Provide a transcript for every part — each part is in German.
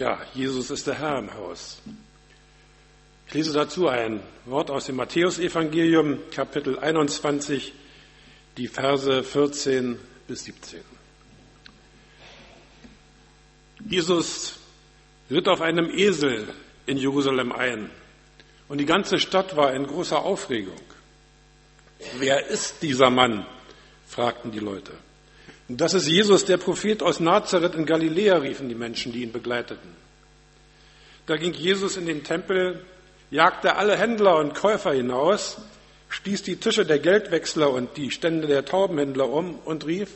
Ja, Jesus ist der Herr im Haus. Ich lese dazu ein Wort aus dem Matthäusevangelium, Kapitel 21, die Verse 14 bis 17. Jesus ritt auf einem Esel in Jerusalem ein und die ganze Stadt war in großer Aufregung. Wer ist dieser Mann? fragten die Leute. Das ist Jesus, der Prophet aus Nazareth in Galiläa, riefen die Menschen, die ihn begleiteten. Da ging Jesus in den Tempel, jagte alle Händler und Käufer hinaus, stieß die Tische der Geldwechsler und die Stände der Taubenhändler um und rief,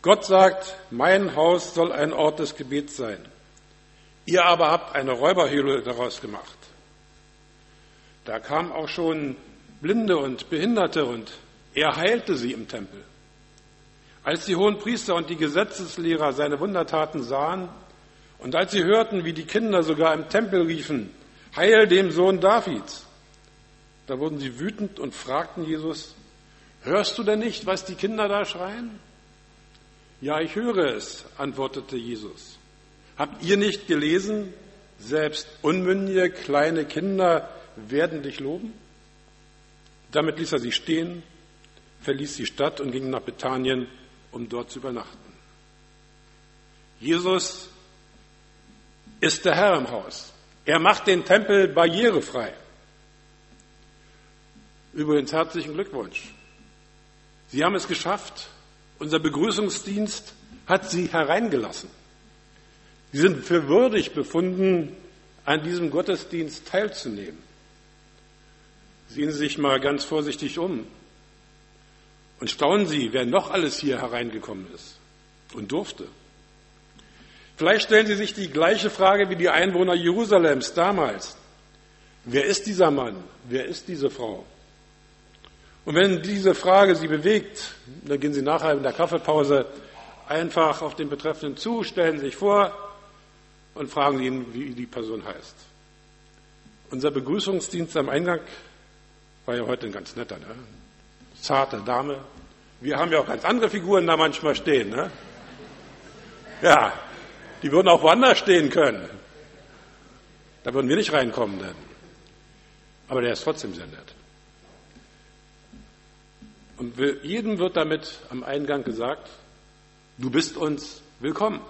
Gott sagt, mein Haus soll ein Ort des Gebets sein. Ihr aber habt eine Räuberhöhle daraus gemacht. Da kamen auch schon Blinde und Behinderte und er heilte sie im Tempel. Als die hohen Priester und die Gesetzeslehrer seine Wundertaten sahen und als sie hörten, wie die Kinder sogar im Tempel riefen, Heil dem Sohn Davids, da wurden sie wütend und fragten Jesus, hörst du denn nicht, was die Kinder da schreien? Ja, ich höre es, antwortete Jesus. Habt ihr nicht gelesen, selbst unmündige kleine Kinder werden dich loben? Damit ließ er sie stehen, verließ die Stadt und ging nach Bethanien um dort zu übernachten. Jesus ist der Herr im Haus. Er macht den Tempel barrierefrei. Übrigens herzlichen Glückwunsch. Sie haben es geschafft. Unser Begrüßungsdienst hat Sie hereingelassen. Sie sind für würdig befunden, an diesem Gottesdienst teilzunehmen. Sehen Sie sich mal ganz vorsichtig um. Und staunen Sie, wer noch alles hier hereingekommen ist und durfte. Vielleicht stellen Sie sich die gleiche Frage wie die Einwohner Jerusalems damals. Wer ist dieser Mann? Wer ist diese Frau? Und wenn diese Frage Sie bewegt, dann gehen Sie nachher in der Kaffeepause einfach auf den Betreffenden zu, stellen sich vor und fragen ihn, wie die Person heißt. Unser Begrüßungsdienst am Eingang war ja heute ein ganz netter. Ne? Zarte Dame. Wir haben ja auch ganz andere Figuren da manchmal stehen. Ne? Ja, die würden auch woanders stehen können. Da würden wir nicht reinkommen. Denn. Aber der ist trotzdem sehr nett. Und jedem wird damit am Eingang gesagt, du bist uns willkommen.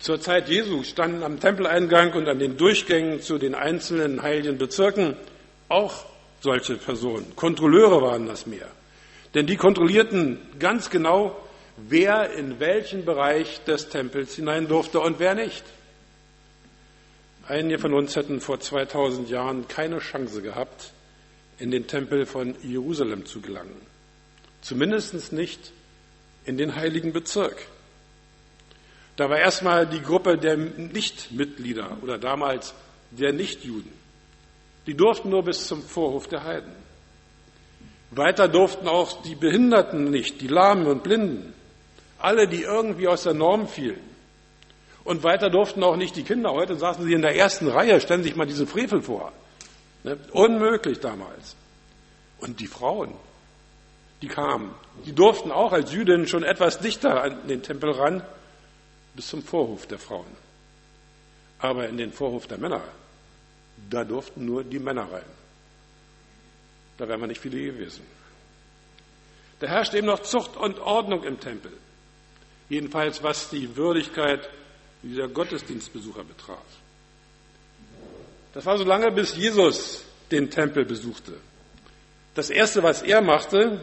Zur Zeit Jesu standen am Tempeleingang und an den Durchgängen zu den einzelnen heiligen Bezirken auch solche Personen. Kontrolleure waren das mehr. Denn die kontrollierten ganz genau, wer in welchen Bereich des Tempels hinein durfte und wer nicht. Einige von uns hätten vor 2000 Jahren keine Chance gehabt, in den Tempel von Jerusalem zu gelangen. Zumindest nicht in den heiligen Bezirk. Da war erstmal die Gruppe der Nichtmitglieder oder damals der Nichtjuden. Die durften nur bis zum Vorhof der Heiden. Weiter durften auch die Behinderten nicht, die Lahmen und Blinden, alle, die irgendwie aus der Norm fielen. Und weiter durften auch nicht die Kinder. Heute saßen sie in der ersten Reihe, stellen sich mal diesen Frevel vor. Ne? Unmöglich damals. Und die Frauen, die kamen, die durften auch als Jüdinnen schon etwas dichter an den Tempel ran, bis zum Vorhof der Frauen. Aber in den Vorhof der Männer da durften nur die Männer rein. Da wären wir nicht viele gewesen. Da herrscht eben noch Zucht und Ordnung im Tempel. Jedenfalls was die Würdigkeit dieser Gottesdienstbesucher betraf. Das war so lange, bis Jesus den Tempel besuchte. Das Erste, was er machte,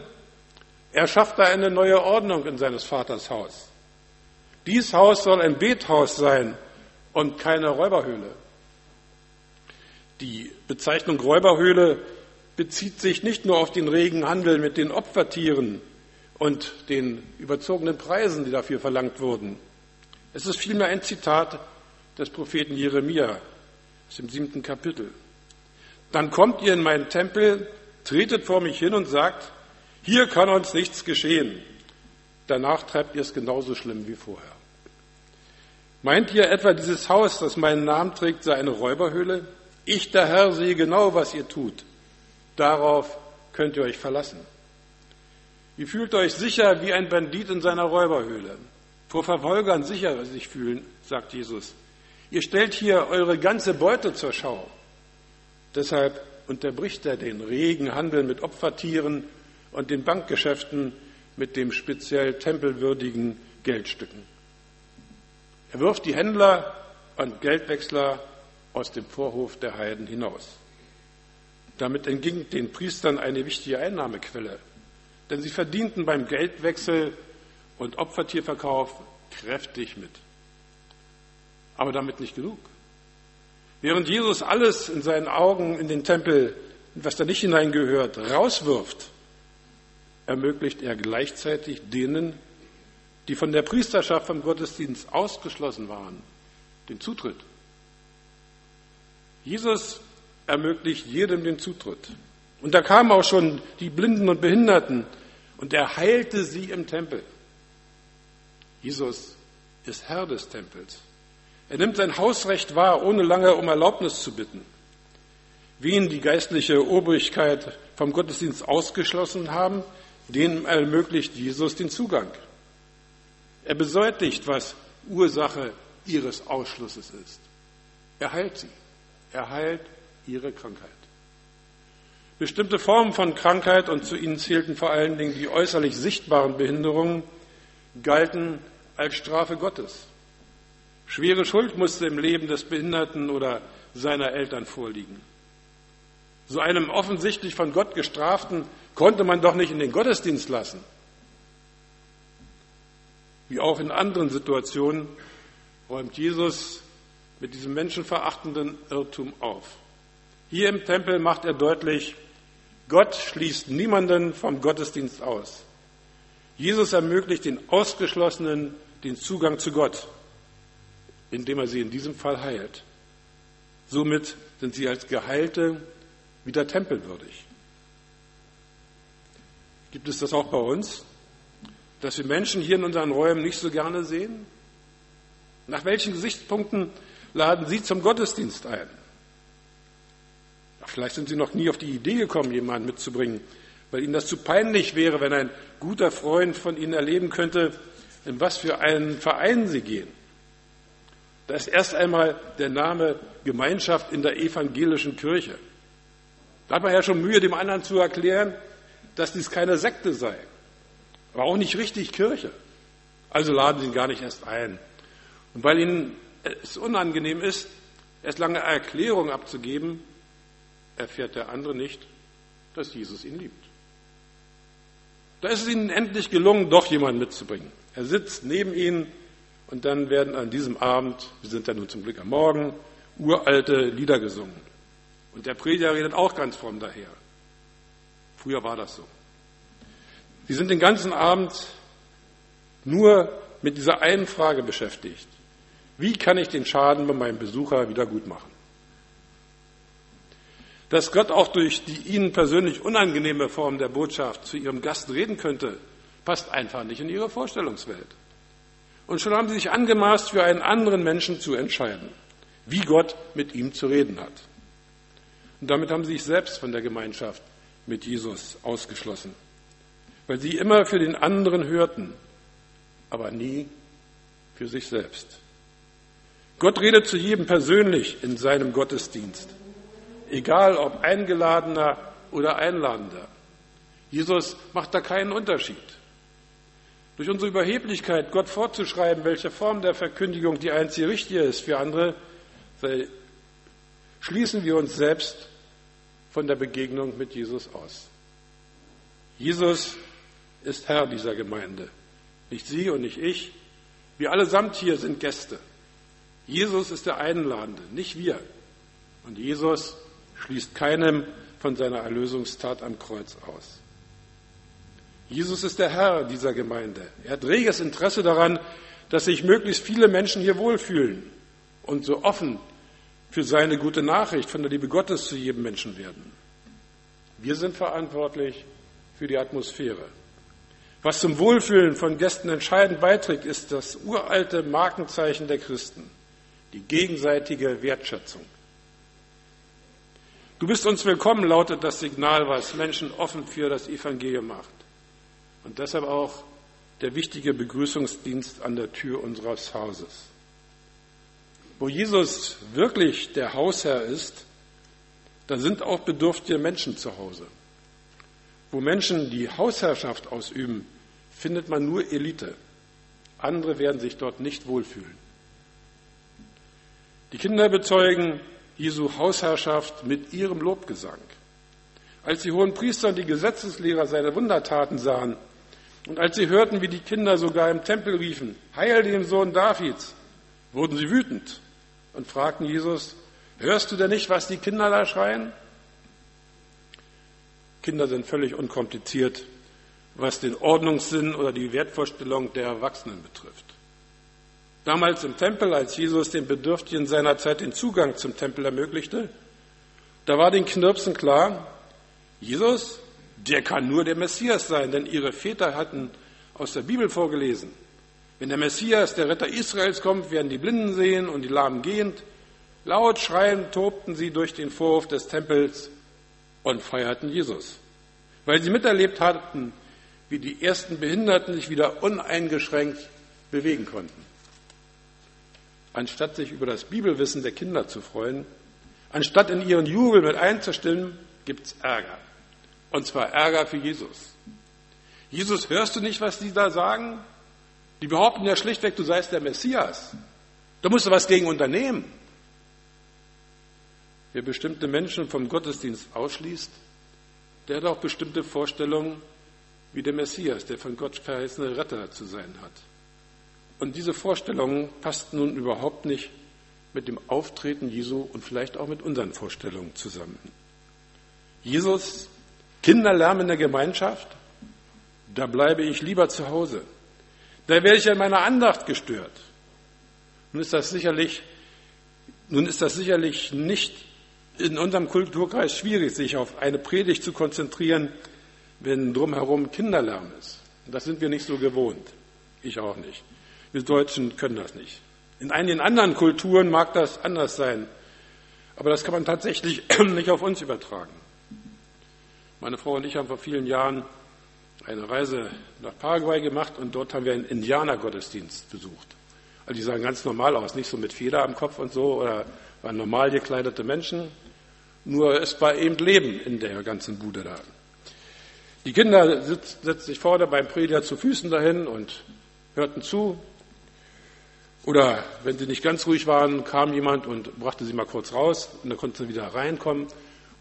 er schaffte eine neue Ordnung in seines Vaters Haus. Dies Haus soll ein Bethaus sein und keine Räuberhöhle. Die Bezeichnung Räuberhöhle bezieht sich nicht nur auf den regen Handel mit den Opfertieren und den überzogenen Preisen, die dafür verlangt wurden. Es ist vielmehr ein Zitat des Propheten Jeremia aus dem siebten Kapitel. Dann kommt ihr in meinen Tempel, tretet vor mich hin und sagt, hier kann uns nichts geschehen. Danach treibt ihr es genauso schlimm wie vorher. Meint ihr etwa, dieses Haus, das meinen Namen trägt, sei eine Räuberhöhle? Ich, der Herr, sehe genau, was ihr tut. Darauf könnt ihr euch verlassen. Ihr fühlt euch sicher wie ein Bandit in seiner Räuberhöhle. vor Verfolgern sicher sich fühlen, sagt Jesus. Ihr stellt hier eure ganze Beute zur Schau. Deshalb unterbricht er den regen Handel mit Opfertieren und den Bankgeschäften mit dem speziell tempelwürdigen Geldstücken. Er wirft die Händler und Geldwechsler aus dem Vorhof der Heiden hinaus. Damit entging den Priestern eine wichtige Einnahmequelle, denn sie verdienten beim Geldwechsel und Opfertierverkauf kräftig mit. Aber damit nicht genug. Während Jesus alles in seinen Augen in den Tempel, was da nicht hineingehört, rauswirft, ermöglicht er gleichzeitig denen, die von der Priesterschaft vom Gottesdienst ausgeschlossen waren, den Zutritt. Jesus ermöglicht jedem den Zutritt. Und da kamen auch schon die Blinden und Behinderten und er heilte sie im Tempel. Jesus ist Herr des Tempels. Er nimmt sein Hausrecht wahr, ohne lange um Erlaubnis zu bitten. Wen die geistliche Obrigkeit vom Gottesdienst ausgeschlossen haben, denen ermöglicht Jesus den Zugang. Er beseitigt, was Ursache ihres Ausschlusses ist. Er heilt sie. Er heilt ihre Krankheit. Bestimmte Formen von Krankheit, und zu ihnen zählten vor allen Dingen die äußerlich sichtbaren Behinderungen, galten als Strafe Gottes. Schwere Schuld musste im Leben des Behinderten oder seiner Eltern vorliegen. So einem offensichtlich von Gott gestraften konnte man doch nicht in den Gottesdienst lassen. Wie auch in anderen Situationen räumt Jesus mit diesem menschenverachtenden Irrtum auf. Hier im Tempel macht er deutlich, Gott schließt niemanden vom Gottesdienst aus. Jesus ermöglicht den Ausgeschlossenen den Zugang zu Gott, indem er sie in diesem Fall heilt. Somit sind sie als Geheilte wieder tempelwürdig. Gibt es das auch bei uns, dass wir Menschen hier in unseren Räumen nicht so gerne sehen? Nach welchen Gesichtspunkten laden Sie zum Gottesdienst ein? Vielleicht sind Sie noch nie auf die Idee gekommen, jemanden mitzubringen, weil Ihnen das zu peinlich wäre, wenn ein guter Freund von Ihnen erleben könnte, in was für einen Verein Sie gehen. Da ist erst einmal der Name Gemeinschaft in der evangelischen Kirche. Da hat man ja schon Mühe, dem anderen zu erklären, dass dies keine Sekte sei, aber auch nicht richtig Kirche. Also laden Sie ihn gar nicht erst ein. Und weil Ihnen es unangenehm ist, erst lange Erklärung abzugeben, erfährt der andere nicht, dass Jesus ihn liebt. Da ist es ihnen endlich gelungen, doch jemanden mitzubringen. Er sitzt neben ihnen und dann werden an diesem Abend, wir sind ja nun zum Glück am Morgen, uralte Lieder gesungen. Und der Prediger redet auch ganz fromm daher. Früher war das so. Sie sind den ganzen Abend nur mit dieser einen Frage beschäftigt. Wie kann ich den Schaden bei meinem Besucher wieder gut machen? Dass Gott auch durch die Ihnen persönlich unangenehme Form der Botschaft zu Ihrem Gast reden könnte, passt einfach nicht in Ihre Vorstellungswelt. Und schon haben Sie sich angemaßt, für einen anderen Menschen zu entscheiden, wie Gott mit ihm zu reden hat. Und damit haben Sie sich selbst von der Gemeinschaft mit Jesus ausgeschlossen, weil Sie immer für den anderen hörten, aber nie für sich selbst. Gott redet zu jedem persönlich in seinem Gottesdienst, egal ob Eingeladener oder Einladender. Jesus macht da keinen Unterschied. Durch unsere Überheblichkeit, Gott vorzuschreiben, welche Form der Verkündigung die einzige richtige ist für andere, schließen wir uns selbst von der Begegnung mit Jesus aus. Jesus ist Herr dieser Gemeinde. Nicht Sie und nicht ich. Wir allesamt hier sind Gäste. Jesus ist der Einladende, nicht wir. Und Jesus schließt keinem von seiner Erlösungstat am Kreuz aus. Jesus ist der Herr dieser Gemeinde. Er hat reges Interesse daran, dass sich möglichst viele Menschen hier wohlfühlen und so offen für seine gute Nachricht von der Liebe Gottes zu jedem Menschen werden. Wir sind verantwortlich für die Atmosphäre. Was zum Wohlfühlen von Gästen entscheidend beiträgt, ist das uralte Markenzeichen der Christen die gegenseitige Wertschätzung. Du bist uns willkommen, lautet das Signal, was Menschen offen für das Evangelium macht. Und deshalb auch der wichtige Begrüßungsdienst an der Tür unseres Hauses. Wo Jesus wirklich der Hausherr ist, da sind auch bedürftige Menschen zu Hause. Wo Menschen die Hausherrschaft ausüben, findet man nur Elite. Andere werden sich dort nicht wohlfühlen. Die Kinder bezeugen Jesu Hausherrschaft mit ihrem Lobgesang. Als die hohen Priester und die Gesetzeslehrer seine Wundertaten sahen und als sie hörten, wie die Kinder sogar im Tempel riefen, Heil dem Sohn Davids, wurden sie wütend und fragten Jesus, hörst du denn nicht, was die Kinder da schreien? Kinder sind völlig unkompliziert, was den Ordnungssinn oder die Wertvorstellung der Erwachsenen betrifft. Damals im Tempel, als Jesus den Bedürftigen seiner Zeit den Zugang zum Tempel ermöglichte, da war den Knirpsen klar, Jesus, der kann nur der Messias sein, denn ihre Väter hatten aus der Bibel vorgelesen. Wenn der Messias, der Retter Israels kommt, werden die Blinden sehen und die Lahmen gehend. Laut schreiend tobten sie durch den Vorhof des Tempels und feierten Jesus, weil sie miterlebt hatten, wie die ersten Behinderten sich wieder uneingeschränkt bewegen konnten. Anstatt sich über das Bibelwissen der Kinder zu freuen, anstatt in ihren Jubel mit einzustimmen, gibt's Ärger. Und zwar Ärger für Jesus. Jesus, hörst du nicht, was die da sagen? Die behaupten ja schlichtweg, du seist der Messias. Da musst du was gegen unternehmen. Wer bestimmte Menschen vom Gottesdienst ausschließt, der hat auch bestimmte Vorstellungen, wie der Messias, der von Gott verheißene Retter zu sein hat. Und diese Vorstellungen passten nun überhaupt nicht mit dem Auftreten Jesu und vielleicht auch mit unseren Vorstellungen zusammen. Jesus, Kinderlärm in der Gemeinschaft, da bleibe ich lieber zu Hause. Da werde ich in meiner Andacht gestört. Nun ist das sicherlich, nun ist das sicherlich nicht in unserem Kulturkreis schwierig, sich auf eine Predigt zu konzentrieren, wenn drumherum Kinderlärm ist. Das sind wir nicht so gewohnt. Ich auch nicht. Wir Deutschen können das nicht. In einigen anderen Kulturen mag das anders sein. Aber das kann man tatsächlich nicht auf uns übertragen. Meine Frau und ich haben vor vielen Jahren eine Reise nach Paraguay gemacht und dort haben wir einen Indianergottesdienst besucht. Also die sahen ganz normal aus, nicht so mit Feder am Kopf und so oder waren normal gekleidete Menschen. Nur es war eben Leben in der ganzen Bude da. Die Kinder setzten sich vorne beim Prediger zu Füßen dahin und hörten zu. Oder wenn sie nicht ganz ruhig waren, kam jemand und brachte sie mal kurz raus und dann konnten sie wieder reinkommen.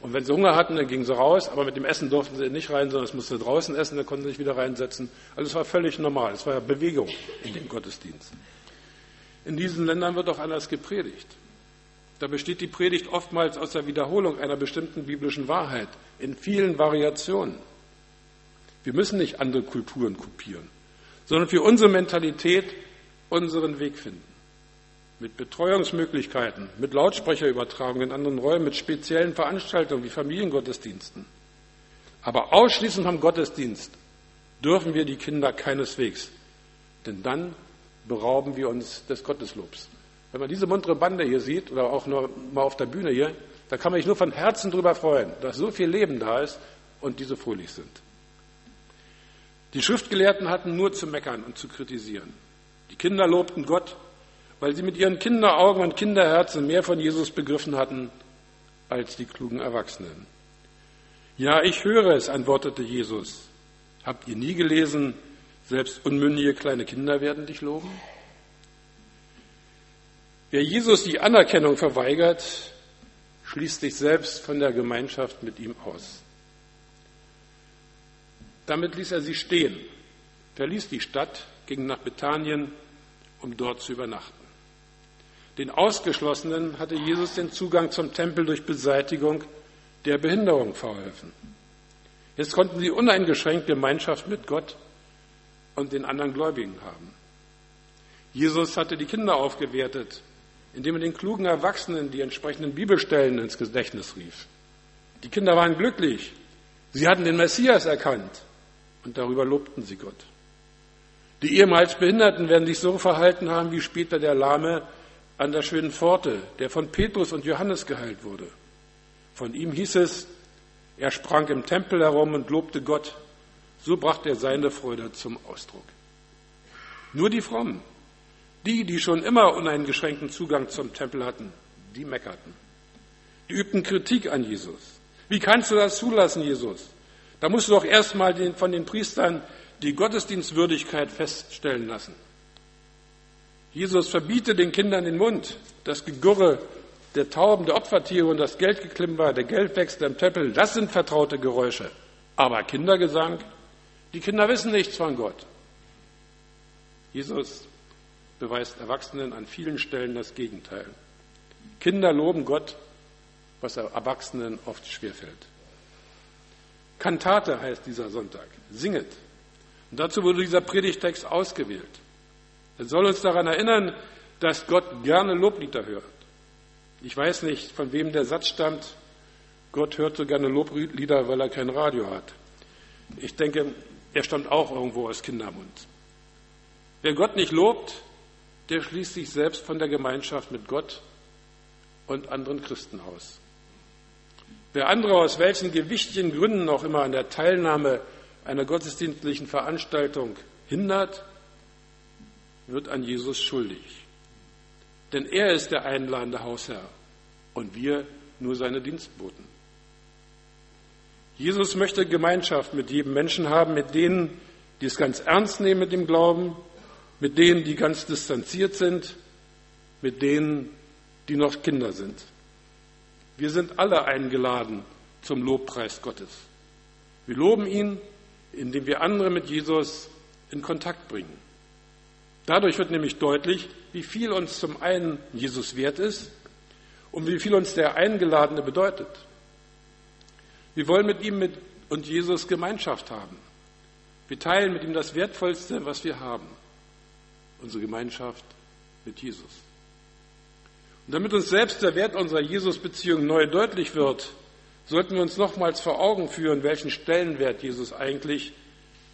Und wenn sie Hunger hatten, dann gingen sie raus, aber mit dem Essen durften sie nicht rein, sondern es musste draußen essen, dann konnten sie sich wieder reinsetzen. Also es war völlig normal, es war ja Bewegung in dem Gottesdienst. In diesen Ländern wird auch anders gepredigt. Da besteht die Predigt oftmals aus der Wiederholung einer bestimmten biblischen Wahrheit in vielen Variationen. Wir müssen nicht andere Kulturen kopieren, sondern für unsere Mentalität unseren Weg finden. Mit Betreuungsmöglichkeiten, mit Lautsprecherübertragungen in anderen Räumen, mit speziellen Veranstaltungen wie Familiengottesdiensten. Aber ausschließend vom Gottesdienst dürfen wir die Kinder keineswegs, denn dann berauben wir uns des Gotteslobs. Wenn man diese muntere Bande hier sieht oder auch nur mal auf der Bühne hier, da kann man sich nur von Herzen darüber freuen, dass so viel Leben da ist und diese fröhlich sind. Die Schriftgelehrten hatten nur zu meckern und zu kritisieren. Die Kinder lobten Gott, weil sie mit ihren Kinderaugen und Kinderherzen mehr von Jesus begriffen hatten als die klugen Erwachsenen. Ja, ich höre es, antwortete Jesus. Habt ihr nie gelesen, selbst unmündige kleine Kinder werden dich loben? Wer Jesus die Anerkennung verweigert, schließt sich selbst von der Gemeinschaft mit ihm aus. Damit ließ er sie stehen, verließ die Stadt, ging nach Bethanien, um dort zu übernachten. Den Ausgeschlossenen hatte Jesus den Zugang zum Tempel durch Beseitigung der Behinderung verholfen. Jetzt konnten sie uneingeschränkt Gemeinschaft mit Gott und den anderen Gläubigen haben. Jesus hatte die Kinder aufgewertet, indem er den klugen Erwachsenen die entsprechenden Bibelstellen ins Gedächtnis rief. Die Kinder waren glücklich. Sie hatten den Messias erkannt und darüber lobten sie Gott. Die ehemals Behinderten werden sich so verhalten haben wie später der Lahme an der schönen Pforte, der von Petrus und Johannes geheilt wurde. Von ihm hieß es, er sprang im Tempel herum und lobte Gott. So brachte er seine Freude zum Ausdruck. Nur die Frommen, die, die schon immer uneingeschränkten Zugang zum Tempel hatten, die meckerten. Die übten Kritik an Jesus. Wie kannst du das zulassen, Jesus? Da musst du doch erstmal von den Priestern die Gottesdienstwürdigkeit feststellen lassen. Jesus verbiete den Kindern den Mund, das Gegurre der Tauben, der Opfertiere und das Geldgeklimper, der Geldwechsel im Tempel, das sind vertraute Geräusche. Aber Kindergesang, die Kinder wissen nichts von Gott. Jesus beweist Erwachsenen an vielen Stellen das Gegenteil. Kinder loben Gott, was Erwachsenen oft schwerfällt. Kantate heißt dieser Sonntag. Singet. Und dazu wurde dieser Predigtext ausgewählt. Er soll uns daran erinnern, dass Gott gerne Loblieder hört. Ich weiß nicht, von wem der Satz stammt, Gott hört so gerne Loblieder, weil er kein Radio hat. Ich denke, er stammt auch irgendwo aus Kindermund. Wer Gott nicht lobt, der schließt sich selbst von der Gemeinschaft mit Gott und anderen Christen aus. Wer andere aus welchen gewichtigen Gründen auch immer an der Teilnahme einer gottesdienstlichen Veranstaltung hindert, wird an Jesus schuldig. Denn er ist der einladende Hausherr und wir nur seine Dienstboten. Jesus möchte Gemeinschaft mit jedem Menschen haben, mit denen, die es ganz ernst nehmen mit dem Glauben, mit denen, die ganz distanziert sind, mit denen, die noch Kinder sind. Wir sind alle eingeladen zum Lobpreis Gottes. Wir loben ihn, indem wir andere mit Jesus in Kontakt bringen. Dadurch wird nämlich deutlich, wie viel uns zum einen Jesus wert ist und wie viel uns der Eingeladene bedeutet. Wir wollen mit ihm und Jesus Gemeinschaft haben. Wir teilen mit ihm das Wertvollste, was wir haben, unsere Gemeinschaft mit Jesus. Und damit uns selbst der Wert unserer Jesus-Beziehung neu deutlich wird, sollten wir uns nochmals vor Augen führen, welchen Stellenwert Jesus eigentlich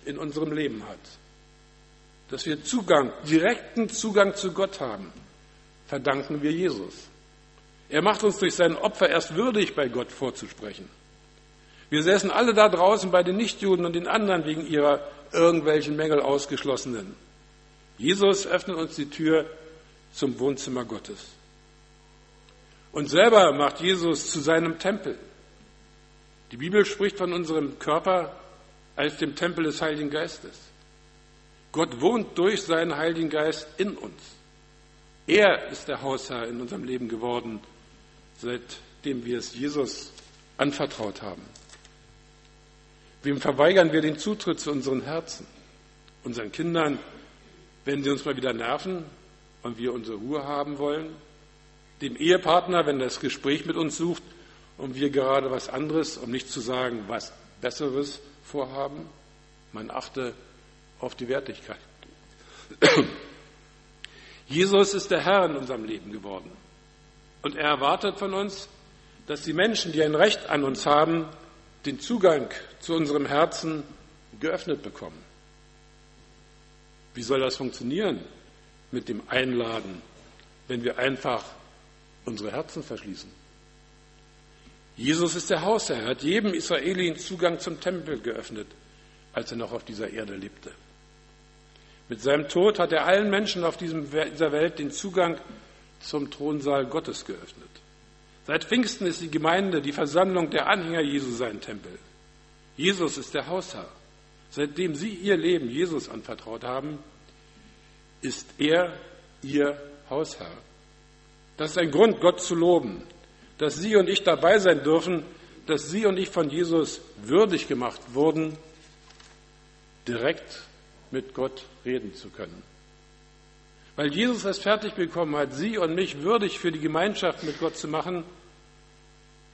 in unserem Leben hat dass wir Zugang, direkten Zugang zu Gott haben, verdanken wir Jesus. Er macht uns durch sein Opfer erst würdig, bei Gott vorzusprechen. Wir säßen alle da draußen bei den Nichtjuden und den anderen wegen ihrer irgendwelchen Mängel ausgeschlossenen. Jesus öffnet uns die Tür zum Wohnzimmer Gottes. Und selber macht Jesus zu seinem Tempel. Die Bibel spricht von unserem Körper als dem Tempel des Heiligen Geistes. Gott wohnt durch seinen Heiligen Geist in uns. Er ist der Hausherr in unserem Leben geworden, seitdem wir es Jesus anvertraut haben. Wem verweigern wir den Zutritt zu unseren Herzen? Unseren Kindern, wenn sie uns mal wieder nerven und wir unsere Ruhe haben wollen? Dem Ehepartner, wenn er das Gespräch mit uns sucht und wir gerade was anderes, um nicht zu sagen was Besseres vorhaben? Man achte auf die Wertigkeit. Jesus ist der Herr in unserem Leben geworden. Und er erwartet von uns, dass die Menschen, die ein Recht an uns haben, den Zugang zu unserem Herzen geöffnet bekommen. Wie soll das funktionieren mit dem Einladen, wenn wir einfach unsere Herzen verschließen? Jesus ist der Hausherr, er hat jedem Israelin Zugang zum Tempel geöffnet, als er noch auf dieser Erde lebte. Mit seinem Tod hat er allen Menschen auf dieser Welt den Zugang zum Thronsaal Gottes geöffnet. Seit Pfingsten ist die Gemeinde, die Versammlung der Anhänger Jesu sein Tempel. Jesus ist der Hausherr. Seitdem sie ihr Leben Jesus anvertraut haben, ist er ihr Hausherr. Das ist ein Grund, Gott zu loben, dass Sie und ich dabei sein dürfen, dass Sie und ich von Jesus würdig gemacht wurden, direkt mit Gott reden zu können. Weil Jesus es fertig bekommen hat, Sie und mich würdig für die Gemeinschaft mit Gott zu machen,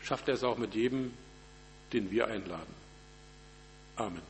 schafft er es auch mit jedem, den wir einladen. Amen.